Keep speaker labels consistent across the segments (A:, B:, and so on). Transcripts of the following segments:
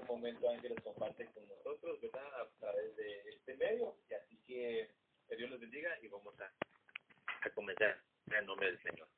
A: un momento Ángeles comparte con nosotros, ¿verdad? A través de este medio. Y así que, que Dios los bendiga y vamos a, a comenzar en nombre del Señor.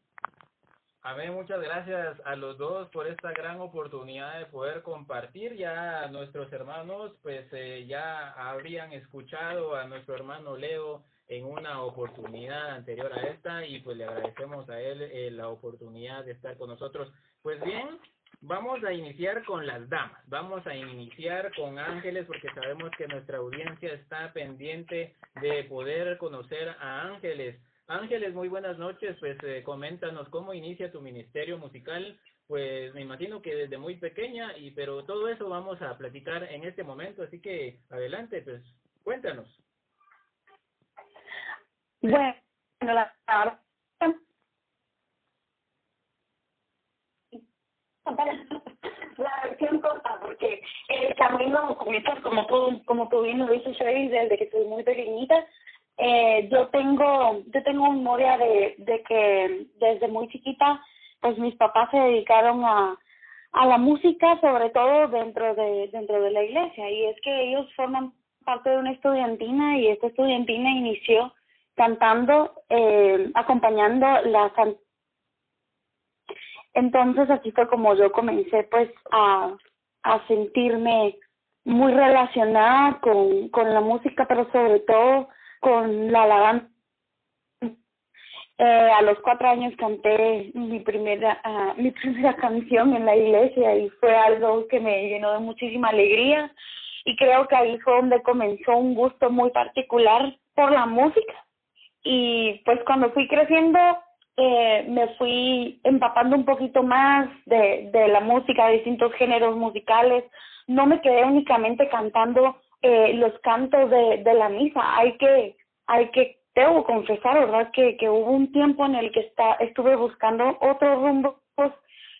B: Amén, muchas gracias a los dos por esta gran oportunidad de poder compartir. Ya nuestros hermanos pues eh, ya habrían escuchado a nuestro hermano Leo en una oportunidad anterior a esta y pues le agradecemos a él eh, la oportunidad de estar con nosotros. Pues bien, vamos a iniciar con las damas, vamos a iniciar con Ángeles porque sabemos que nuestra audiencia está pendiente de poder conocer a Ángeles. Ángeles, muy buenas noches. Pues eh, coméntanos cómo inicia tu ministerio musical. Pues me imagino que desde muy pequeña, y pero todo eso vamos a platicar en este momento. Así que adelante, pues cuéntanos.
C: Bueno, la la versión corta porque el camino como tú como tú bien lo dices desde que soy muy pequeñita eh, yo tengo yo tengo memoria de, de que desde muy chiquita pues mis papás se dedicaron a a la música sobre todo dentro de dentro de la iglesia. Y es que ellos forman parte de una estudiantina y esta estudiantina inició cantando eh, acompañando la entonces así fue como yo comencé pues a a sentirme muy relacionada con con la música pero sobre todo con la alabanza. Eh, a los cuatro años canté mi primera uh, mi primera canción en la iglesia y fue algo que me llenó de muchísima alegría y creo que ahí fue donde comenzó un gusto muy particular por la música y pues cuando fui creciendo eh, me fui empapando un poquito más de, de la música, de distintos géneros musicales. No me quedé únicamente cantando eh, los cantos de, de la misa. Hay que, hay que, debo confesar, ¿verdad? Que, que hubo un tiempo en el que está, estuve buscando otros rumbos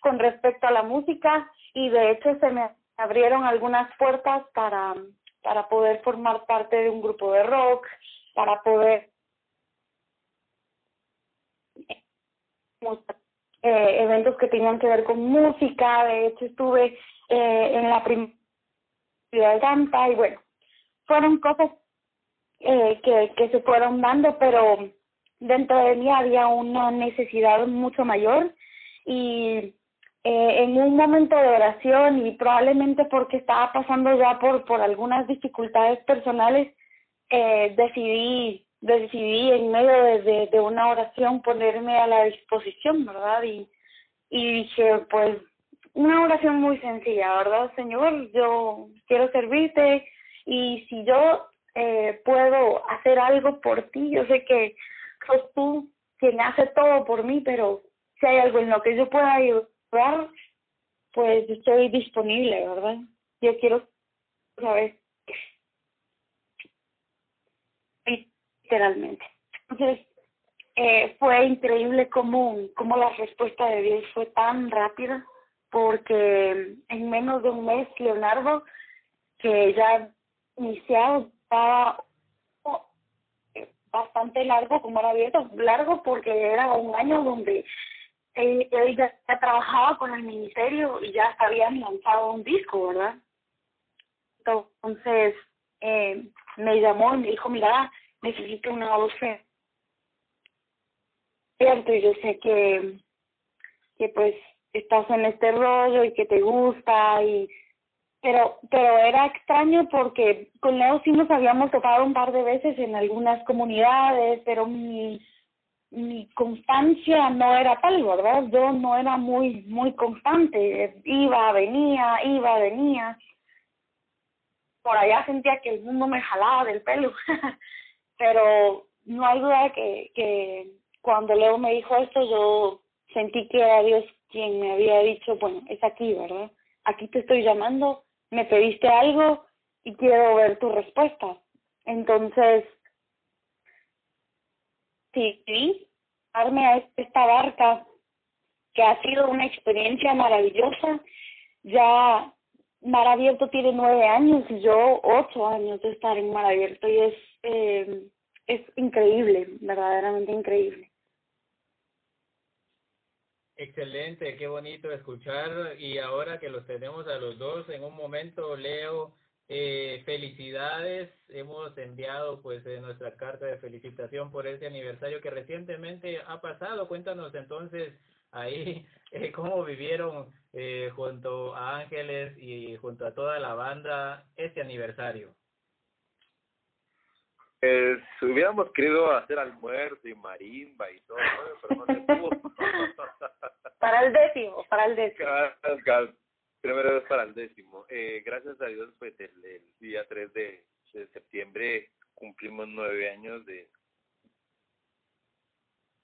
C: con respecto a la música y de hecho se me abrieron algunas puertas para, para poder formar parte de un grupo de rock, para poder eh, eventos que tenían que ver con música, de hecho estuve eh, en la primera de Tampa y bueno, fueron cosas eh, que, que se fueron dando, pero dentro de mí había una necesidad mucho mayor. Y eh, en un momento de oración y probablemente porque estaba pasando ya por, por algunas dificultades personales, eh, decidí decidí en medio de, de, una oración ponerme a la disposición, ¿verdad? Y, y dije, pues, una oración muy sencilla, ¿verdad? Señor, yo quiero servirte y si yo eh, puedo hacer algo por ti, yo sé que sos tú quien hace todo por mí, pero si hay algo en lo que yo pueda ayudar, pues estoy disponible, ¿verdad? Yo quiero saber literalmente. Entonces, eh, fue increíble cómo, cómo la respuesta de Dios fue tan rápida, porque en menos de un mes Leonardo, que ya iniciado, estaba bastante largo, como era abierto, largo porque era un año donde él ya trabajaba con el ministerio y ya habían lanzado un disco, ¿verdad? Entonces, eh, me llamó y me dijo, mira, necesito una voz cierto y yo sé que que pues estás en este rollo y que te gusta y pero pero era extraño porque con Leo sí nos habíamos topado un par de veces en algunas comunidades pero mi mi constancia no era tal verdad yo no era muy muy constante. Iba venía iba venía. Por allá sentía que el mundo me jalaba del pelo pero no hay duda que, que cuando Leo me dijo esto, yo sentí que era Dios quien me había dicho, bueno, es aquí, ¿verdad? Aquí te estoy llamando, me pediste algo y quiero ver tu respuesta. Entonces, sí, sí, darme a esta barca, que ha sido una experiencia maravillosa. Ya Mar Abierto tiene nueve años y yo ocho años de estar en Mar Abierto y es eh, es increíble, verdaderamente increíble.
B: Excelente, qué bonito escuchar y ahora que los tenemos a los dos en un momento, Leo, eh, felicidades, hemos enviado pues eh, nuestra carta de felicitación por ese aniversario que recientemente ha pasado. Cuéntanos entonces ahí eh, cómo vivieron eh, junto a Ángeles y junto a toda la banda este aniversario.
A: Pues hubiéramos querido hacer almuerzo y marimba y todo, pero no se pudo.
C: para el décimo, para el décimo.
A: Primero es para el décimo. Eh, gracias a Dios, pues el, el día 3 de, de septiembre cumplimos nueve años de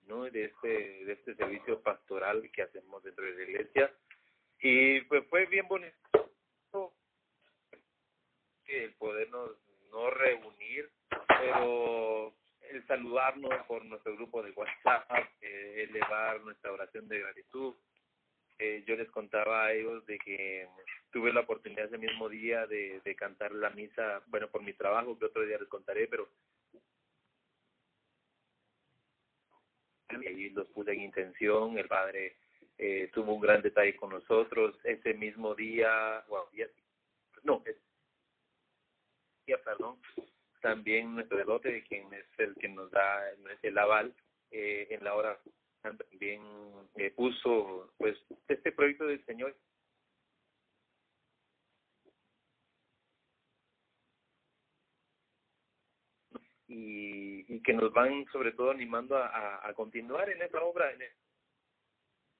A: no de este de este servicio pastoral que hacemos dentro de la iglesia y pues fue bien bonito el podernos no reunir pero el saludarnos por nuestro grupo de WhatsApp, eh, elevar nuestra oración de gratitud. Eh, yo les contaba a ellos de que tuve la oportunidad ese mismo día de, de cantar la misa, bueno, por mi trabajo, que otro día les contaré, pero y los puse en intención, el padre eh, tuvo un gran detalle con nosotros, ese mismo día, bueno, día, no, día, perdón, también nuestro delote, quien es el que nos da el aval eh, en la hora también eh, puso pues este proyecto del Señor. Y, y que nos van sobre todo animando a, a, continuar en esta obra en, eh,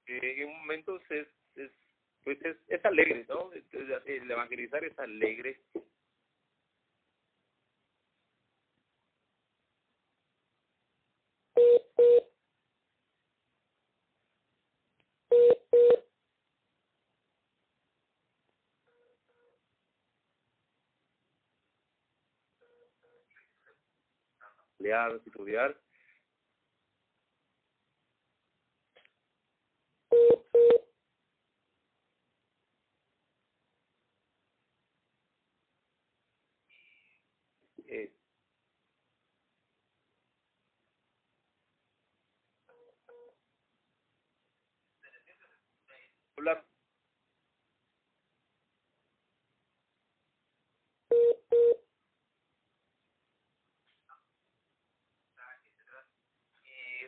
A: en momentos es, es pues es, es alegre no el evangelizar es alegre lear, estudiar. Eh, hablar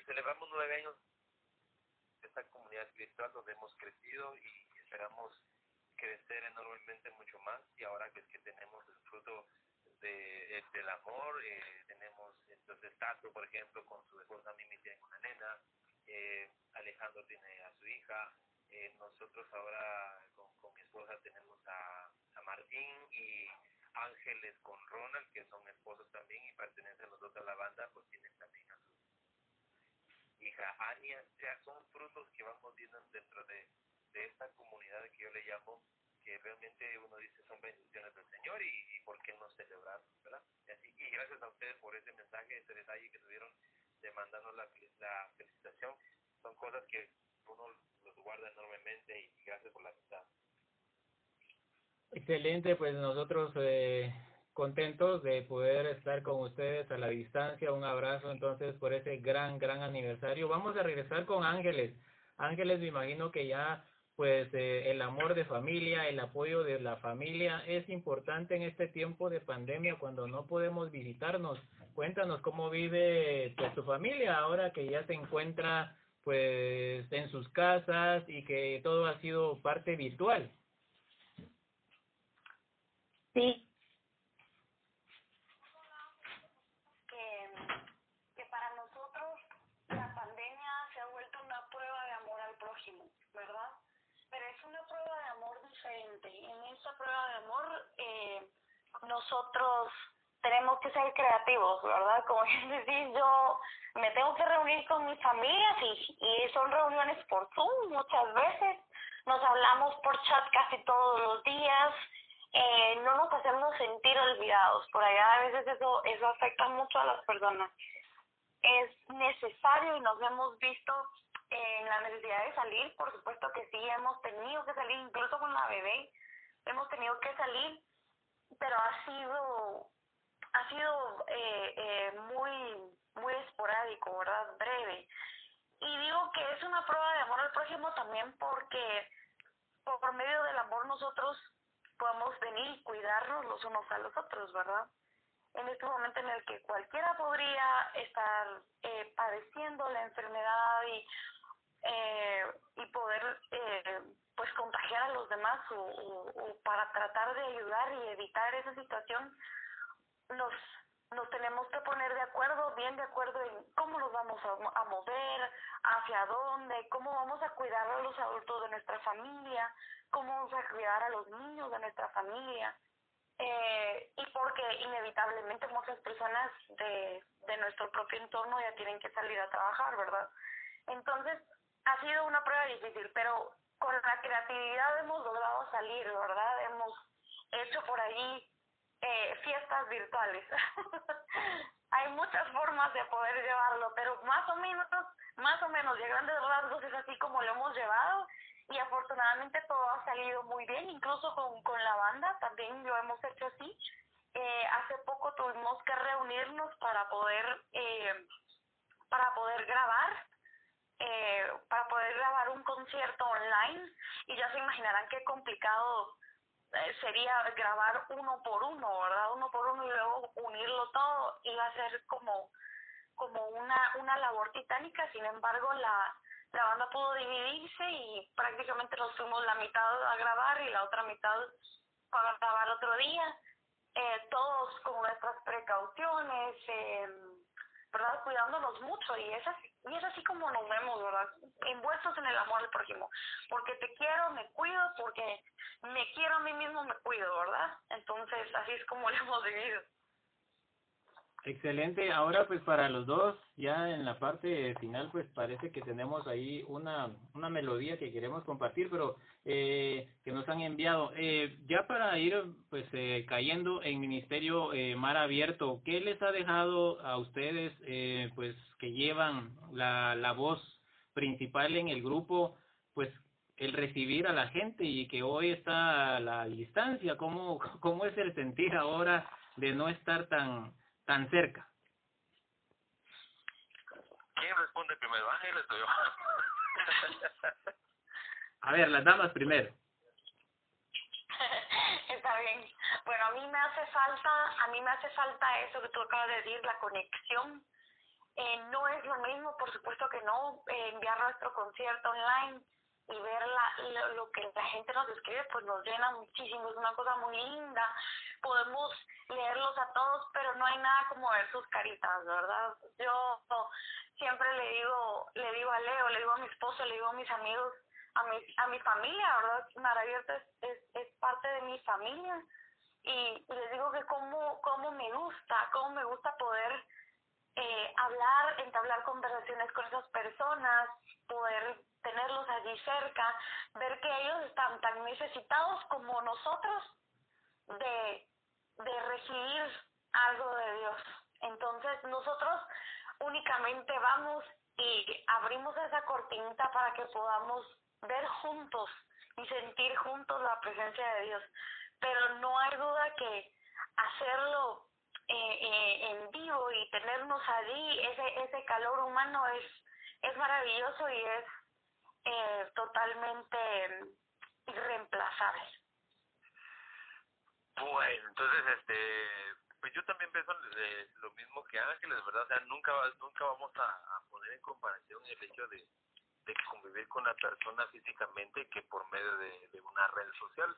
A: celebramos nueve años de esta comunidad espiritual donde hemos crecido y esperamos crecer enormemente mucho más. Y ahora que es que tenemos el fruto de, eh, del amor, eh, tenemos entonces Tato, por ejemplo, con su esposa Mimi tiene una nena, eh, Alejandro tiene a su hija, eh, nosotros ahora con, con mi esposa tenemos a, a Martín y Ángeles con Ronald, que son esposos también y pertenecen los dos a la banda, pues tienen también a su hija Ania, o sea, son frutos que vamos viendo dentro de, de esta comunidad que yo le llamo, que realmente uno dice son bendiciones del Señor y, y por qué no celebrar, ¿verdad? Y, así, y gracias a ustedes por ese mensaje, ese detalle que tuvieron de mandarnos la, la felicitación, son cosas que uno los guarda enormemente y gracias por la amistad.
B: Excelente, pues nosotros eh, contentos de poder estar con ustedes a la distancia. Un abrazo entonces por ese gran, gran aniversario. Vamos a regresar con Ángeles. Ángeles, me imagino que ya pues eh, el amor de familia, el apoyo de la familia es importante en este tiempo de pandemia cuando no podemos visitarnos. Cuéntanos cómo vive pues, tu familia ahora que ya se encuentra pues en sus casas y que todo ha sido parte virtual.
C: Sí. Que, que para nosotros la pandemia se ha vuelto una prueba de ¿verdad? Pero es una prueba de amor diferente. En esta prueba de amor eh, nosotros tenemos que ser creativos, ¿verdad? Como es decir, yo me tengo que reunir con mis familias y, y son reuniones por Zoom muchas veces. Nos hablamos por chat casi todos los días eh, no nos hacemos sentir olvidados. Por allá a veces eso, eso afecta mucho a las personas. Es necesario y nos hemos visto en la necesidad de salir, por supuesto que sí, hemos tenido que salir, incluso con la bebé, hemos tenido que salir, pero ha sido, ha sido eh, eh, muy, muy esporádico, ¿verdad? Breve. y digo que es una prueba de amor al prójimo también porque por medio del amor nosotros podemos venir y cuidarnos los unos a los otros, ¿verdad? En este momento en el que cualquiera podría estar eh, padeciendo la enfermedad y, eh, y poder eh, pues contagiar a los demás o, para tratar de ayudar y evitar esa situación, nos nos tenemos que poner de acuerdo, bien de acuerdo en cómo nos vamos a, mover, hacia dónde, cómo vamos a cuidar a los adultos de nuestra familia, cómo vamos a cuidar a los niños de nuestra familia. Eh, y porque inevitablemente muchas personas de, de nuestro propio entorno ya tienen que salir a trabajar, ¿verdad? Entonces, ha sido una prueba difícil, pero con la creatividad hemos logrado salir, ¿verdad? Hemos hecho por ahí eh, fiestas virtuales. Hay muchas formas de poder llevarlo, pero más o menos, más o menos, de grandes rasgos es así como lo hemos llevado y afortunadamente todo ha salido muy bien, incluso con, con la banda también lo hemos hecho así. Eh, hace poco tuvimos que reunirnos para poder eh, para poder grabar eh, para poder grabar un concierto online y ya se imaginarán qué complicado eh, sería grabar uno por uno, ¿verdad? Uno por uno y luego unirlo todo iba a ser como como una una labor titánica, sin embargo la la banda pudo dividirse y prácticamente nos fuimos la mitad a grabar y la otra mitad para grabar otro día, eh, todos con nuestras precauciones, eh, ¿verdad? Cuidándonos mucho y es así, y es así como nos vemos, ¿verdad? Envueltos en el amor al prójimo. Porque te quiero, me cuido, porque me quiero a mí mismo, me cuido, ¿verdad? Entonces, así es como lo hemos vivido.
B: Excelente. Ahora pues para los dos, ya en la parte final pues parece que tenemos ahí una, una melodía que queremos compartir, pero eh, que nos han enviado. Eh, ya para ir pues eh, cayendo en Ministerio eh, Mar Abierto, ¿qué les ha dejado a ustedes eh, pues que llevan la, la voz principal en el grupo, pues el recibir a la gente y que hoy está a la distancia? ¿Cómo, cómo es el sentir ahora de no estar tan tan cerca?
A: ¿Quién responde primero? Ángeles o yo.
B: A ver, las damas primero.
C: Está bien. Bueno, a mí me hace falta, a mí me hace falta eso que tú acabas de decir, la conexión. Eh, no es lo mismo, por supuesto que no, eh, enviar nuestro concierto online y ver la, lo, que la gente nos escribe, pues nos llena muchísimo, es una cosa muy linda. Podemos leerlos a todos, pero no hay nada como ver sus caritas, ¿verdad? Yo siempre le digo, le digo a Leo, le digo a mi esposo, le digo a mis amigos, a mi, a mi familia, ¿verdad? Marabierta es, es, es parte de mi familia y, y les digo que cómo, cómo me gusta, cómo me gusta poder eh, hablar, entablar conversaciones con esas personas, poder tenerlos allí cerca, ver que ellos están tan necesitados como nosotros de, de recibir algo de Dios. Entonces nosotros únicamente vamos y abrimos esa cortinita para que podamos ver juntos y sentir juntos la presencia de Dios. Pero no hay duda que hacerlo en vivo y tenernos allí, ese, ese calor humano es, es maravilloso y es eh, totalmente irreemplazable.
A: Bueno, entonces, este, pues yo también pienso lo mismo que Ángeles, ¿verdad? O sea, nunca, nunca vamos a, poner en comparación el hecho de, de convivir con la persona físicamente que por medio de una red social.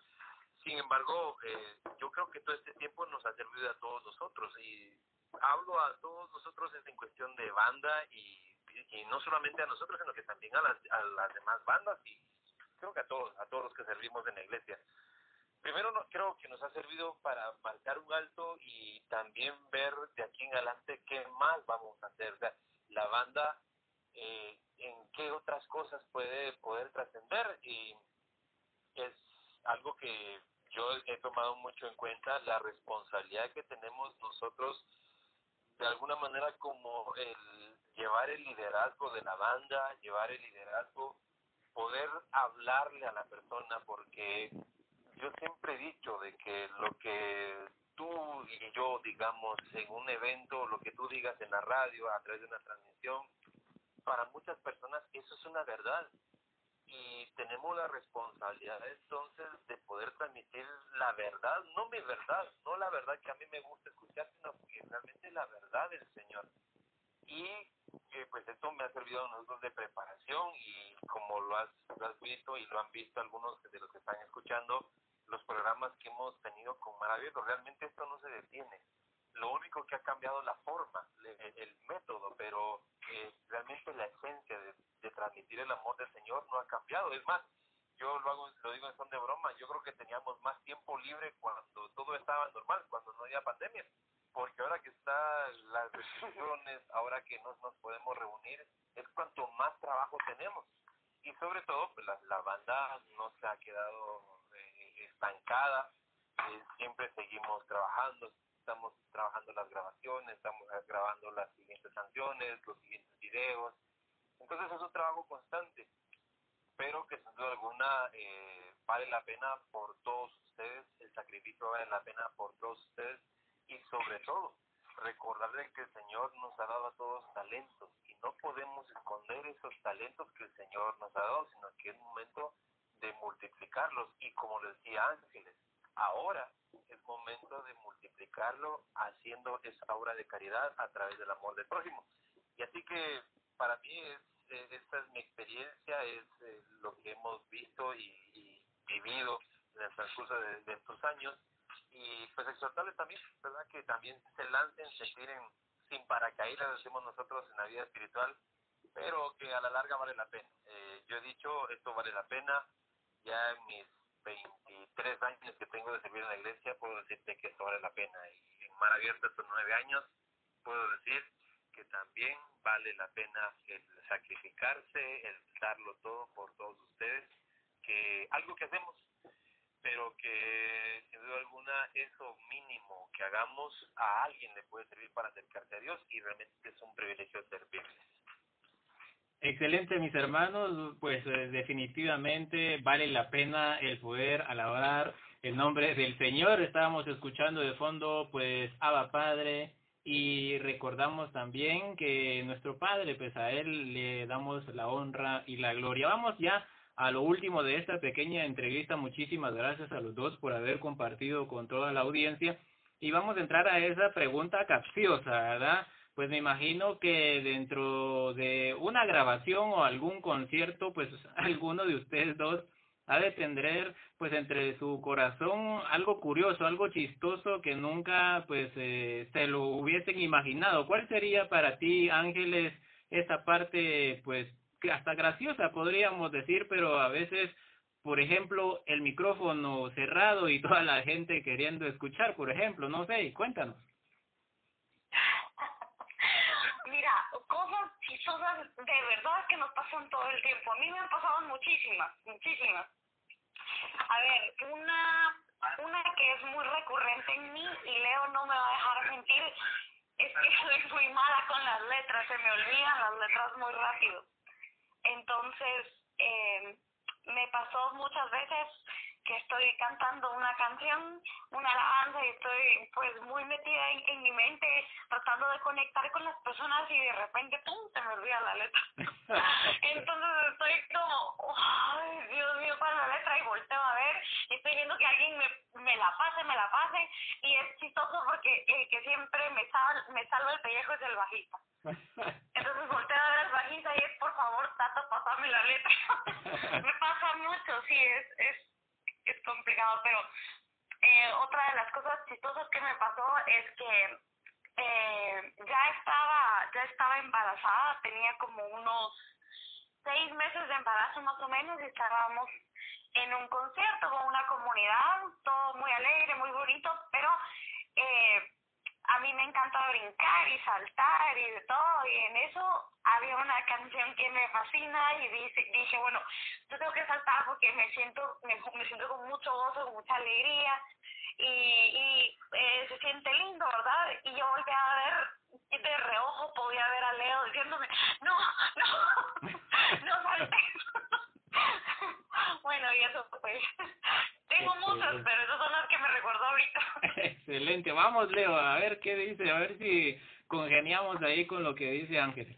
A: Sin embargo, eh, yo creo que todo este tiempo nos ha servido a todos nosotros y hablo a todos nosotros en cuestión de banda y y no solamente a nosotros, sino que también a las, a las demás bandas y creo que a todos, a todos los que servimos en la iglesia. Primero no, creo que nos ha servido para marcar un alto y también ver de aquí en adelante qué más vamos a hacer. La banda eh, en qué otras cosas puede poder trascender y es algo que yo he tomado mucho en cuenta la responsabilidad que tenemos nosotros de alguna manera como el llevar el liderazgo de la banda, llevar el liderazgo, poder hablarle a la persona, porque yo siempre he dicho de que lo que tú y yo digamos en un evento, lo que tú digas en la radio, a través de una transmisión, para muchas personas eso es una verdad y tenemos la responsabilidad entonces de poder transmitir la verdad, no mi verdad, no la verdad que a mí me gusta escuchar, sino que realmente la verdad del Señor. Y eh, pues esto me ha servido a nosotros de preparación y como lo has, lo has visto y lo han visto algunos de los que están escuchando, los programas que hemos tenido con Maravilloso, realmente esto no se detiene. Lo único que ha cambiado la forma, el, método, pero eh, realmente la esencia de, transmitir el amor del Señor no ha cambiado. Es más, yo lo, hago, lo digo en son de broma, yo creo que teníamos más tiempo libre cuando todo estaba normal, cuando no había pandemia, porque ahora que están las restricciones, ahora que no nos podemos reunir, es cuanto más trabajo tenemos. Y sobre todo, pues la, la banda no se ha quedado estancada, eh, siempre seguimos trabajando, estamos trabajando las grabaciones, estamos grabando las siguientes canciones, los siguientes videos, entonces es un trabajo constante, pero que sin duda alguna eh, vale la pena por todos ustedes, el sacrificio vale la pena por todos ustedes y sobre todo recordarles que el Señor nos ha dado a todos talentos y no podemos esconder esos talentos que el Señor nos ha dado, sino que es momento de multiplicarlos. Y como les decía Ángeles, ahora es momento de multiplicarlo haciendo esa obra de caridad a través del amor del prójimo. Y así que para mí es, eh, esta es mi experiencia, es eh, lo que hemos visto y, vivido en el transcurso de, estos años y pues exhortarles también, ¿verdad? Que también se lancen, se tiren sin paracaídas, decimos nosotros en la vida espiritual, pero que a la larga vale la pena. Eh, yo he dicho, esto vale la pena, ya en mis 23 años que tengo de servir en la iglesia, puedo decirte que esto vale la pena. Y en Mar Abierta, estos 9 años, puedo decir que también vale la pena el sacrificarse, el darlo todo por todos ustedes, que algo que hacemos, pero que sin duda alguna eso mínimo que hagamos a alguien le puede servir para acercarse a Dios y realmente es un privilegio servirles.
B: Excelente, mis hermanos, pues eh, definitivamente vale la pena el poder alabar el nombre del Señor. Estábamos escuchando de fondo, pues, Abba Padre, y recordamos también que nuestro Padre, pues a Él le damos la honra y la gloria. Vamos ya a lo último de esta pequeña entrevista. Muchísimas gracias a los dos por haber compartido con toda la audiencia. Y vamos a entrar a esa pregunta capciosa, ¿verdad? Pues me imagino que dentro de una grabación o algún concierto, pues alguno de ustedes dos ha de tener pues entre su corazón algo curioso, algo chistoso que nunca pues eh, se lo hubiesen imaginado. ¿Cuál sería para ti, Ángeles, esa parte pues hasta graciosa podríamos decir, pero a veces, por ejemplo, el micrófono cerrado y toda la gente queriendo escuchar, por ejemplo, no sé, cuéntanos.
C: Cosas de verdad que nos pasan todo el tiempo. A mí me han pasado muchísimas, muchísimas. A ver, una, una que es muy recurrente en mí y Leo no me va a dejar mentir, es que soy muy mala con las letras, se me olvidan las letras muy rápido. Entonces, eh, me pasó muchas veces que estoy cantando una canción, una alabanza y estoy pues muy metida en, mi mente tratando de conectar con las personas y de repente ¡pum! se me olvida la letra. Entonces estoy como, ay Dios mío, ¿cuál es la letra? Y volteo a ver y estoy viendo que alguien me, me la pase, me la pase y es chistoso porque el que siempre me, sal, me salva el pellejo es el bajista. Entonces volteo a ver al bajista y es por favor, Tato, pasame la letra. me pasa mucho, sí, es, es es complicado, pero eh, otra de las cosas chistosas que me pasó es que eh, ya estaba ya estaba embarazada, tenía como unos seis meses de embarazo más o menos y estábamos en un concierto con una comunidad, todo muy alegre, muy bonito, pero eh, a mí me encanta brincar y saltar y de todo, y en eso había una canción que me fascina y dije, dije bueno, yo tengo que saltar porque me siento, me, siento con mucho gozo, con mucha alegría, y, y eh, se siente lindo, ¿verdad? Y yo volví a ver, de reojo podía ver a Leo diciéndome, no, no, no saltes. bueno, y eso pues, tengo muchas, pero esas son las que me recuerdo ahorita.
B: Excelente, vamos Leo, a ver qué dice, a ver si congeniamos ahí con lo que dice Ángel.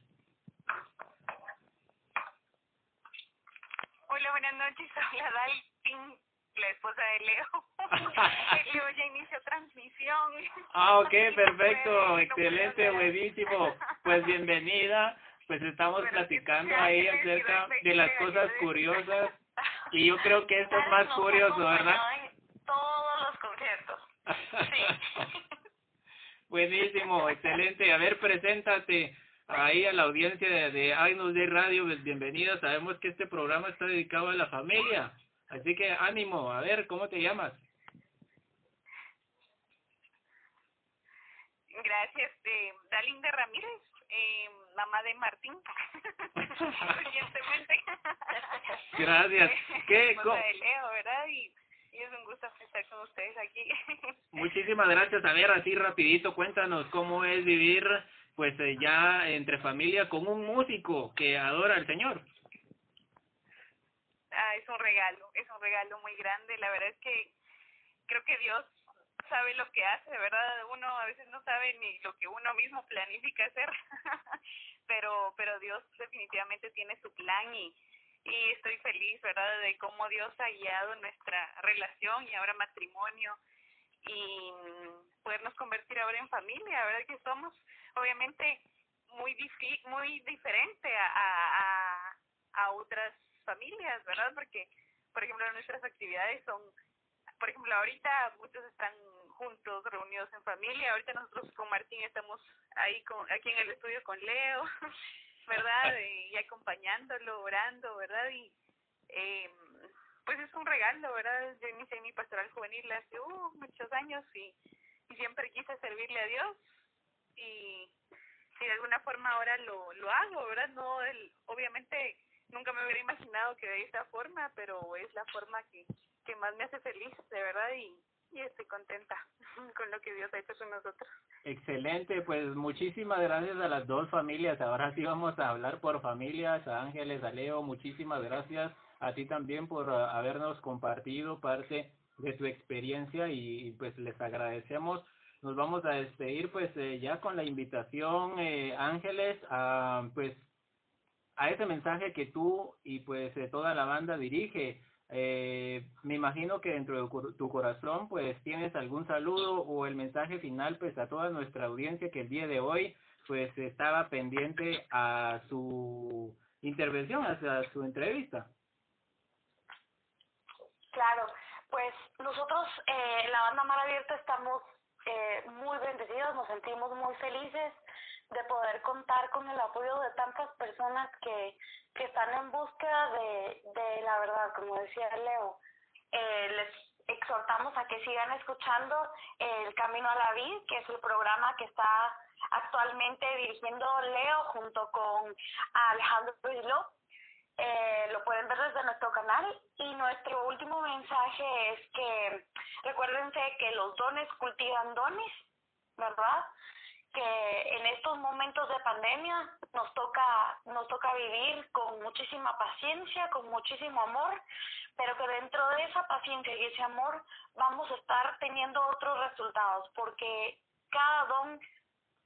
D: Hola, buenas noches. Hola, Dalpin, la esposa de Leo. Leo ya inició transmisión.
B: Ah, ok, perfecto, excelente, buenísimo. Pues bienvenida. Pues estamos platicando ahí acerca de las cosas curiosas y yo creo que esto es más curioso, ¿verdad? Buenísimo, excelente. A ver, preséntate ahí a la audiencia de, de Agnus de Radio, pues, bienvenida. Sabemos que este programa está dedicado a la familia, así que ánimo. A ver, ¿cómo te llamas?
D: Gracias, eh, Dalinda Ramírez, eh, mamá de Martín.
B: Gracias. ¿Qué?
D: Esposa de Leo, ¿verdad? Y, y es un gusto estar con ustedes aquí.
B: Muchísimas gracias. A ver, así rapidito, cuéntanos cómo es vivir pues eh, ya entre familia con un músico que adora al Señor.
D: Ah, es un regalo, es un regalo muy grande. La verdad es que creo que Dios sabe lo que hace, ¿verdad? Uno a veces no sabe ni lo que uno mismo planifica hacer, pero pero Dios definitivamente tiene su plan y y estoy feliz, ¿verdad? De cómo Dios ha guiado nuestra relación y ahora matrimonio y podernos convertir ahora en familia, ¿verdad? Que somos obviamente muy difi muy diferente a, a, a otras familias, ¿verdad? Porque, por ejemplo, nuestras actividades son, por ejemplo, ahorita muchos están juntos, reunidos en familia, ahorita nosotros con Martín estamos ahí con, aquí en el estudio con Leo, ¿verdad? Y acompañándolo, orando, ¿verdad? Y eh, pues es un regalo, ¿verdad? Yo inicié mi pastoral juvenil hace uh, muchos años y, y siempre quise servirle a Dios y, y de alguna forma ahora lo, lo hago, ¿verdad? No, el, obviamente nunca me hubiera imaginado que de esta forma, pero es la forma que, que más me hace feliz, de verdad, y, y estoy contenta con lo que Dios ha hecho con nosotros.
B: Excelente, pues muchísimas gracias a las dos familias. Ahora sí vamos a hablar por familias, a Ángeles, a Leo, muchísimas gracias a ti también por uh, habernos compartido parte de tu experiencia y, pues les agradecemos. Nos vamos a despedir pues eh, ya con la invitación, eh, Ángeles, a pues a ese mensaje que tú y pues eh, toda la banda dirige. Eh, me imagino que dentro de tu corazón pues tienes algún saludo o el mensaje final pues a toda nuestra audiencia que el día de hoy pues estaba pendiente a su intervención, a su entrevista.
C: Claro, pues nosotros eh, la banda Mar Abierta estamos eh, muy bendecidos, nos sentimos muy felices de poder contar con el apoyo de tantas personas que, que están en búsqueda de, de la verdad, como decía Leo. Eh, les exhortamos a que sigan escuchando El Camino a la Vida, que es el programa que está actualmente dirigiendo Leo junto con Alejandro Islo. Eh, lo pueden ver desde nuestro canal y nuestro último mensaje es que recuérdense que los dones cultivan dones, ¿verdad? Que en estos momentos de pandemia nos toca nos toca vivir con muchísima paciencia, con muchísimo amor, pero que dentro de esa paciencia y ese amor vamos a estar teniendo otros resultados, porque cada don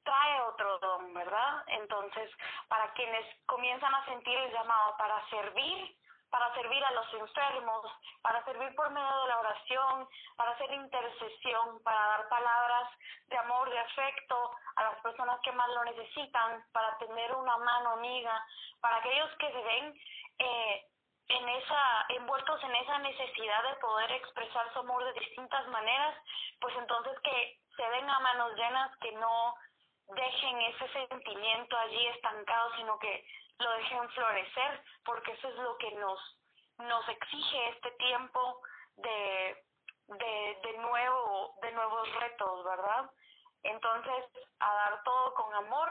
C: trae otro don, ¿verdad? Entonces, para quienes comienzan a sentir el llamado para servir, para servir a los enfermos, para servir por medio de la oración, para hacer intercesión, para dar palabras de amor, de afecto a las personas que más lo necesitan, para tener una mano amiga, para aquellos que se ven eh, en esa envueltos en esa necesidad de poder expresar su amor de distintas maneras, pues entonces que se den a manos llenas, que no dejen ese sentimiento allí estancado, sino que lo dejen florecer, porque eso es lo que nos, nos exige este tiempo de, de, de, nuevo, de nuevos retos, ¿verdad? Entonces, a dar todo con amor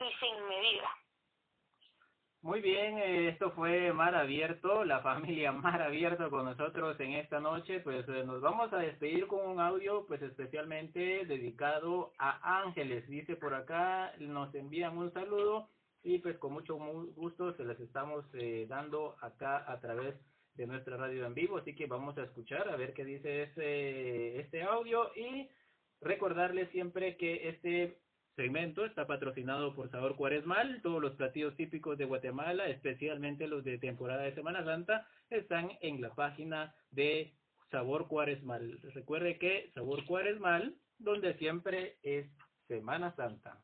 C: y sin medida.
B: Muy bien, eh, esto fue Mar Abierto, la familia Mar Abierto con nosotros en esta noche. Pues eh, nos vamos a despedir con un audio, pues especialmente dedicado a Ángeles. Dice por acá, nos envían un saludo y pues con mucho gusto se les estamos eh, dando acá a través de nuestra radio en vivo. Así que vamos a escuchar a ver qué dice este, este audio y recordarles siempre que este segmento está patrocinado por Sabor Cuaresmal. Todos los platillos típicos de Guatemala, especialmente los de temporada de Semana Santa, están en la página de Sabor Cuaresmal. Recuerde que Sabor Cuaresmal, donde siempre es Semana Santa.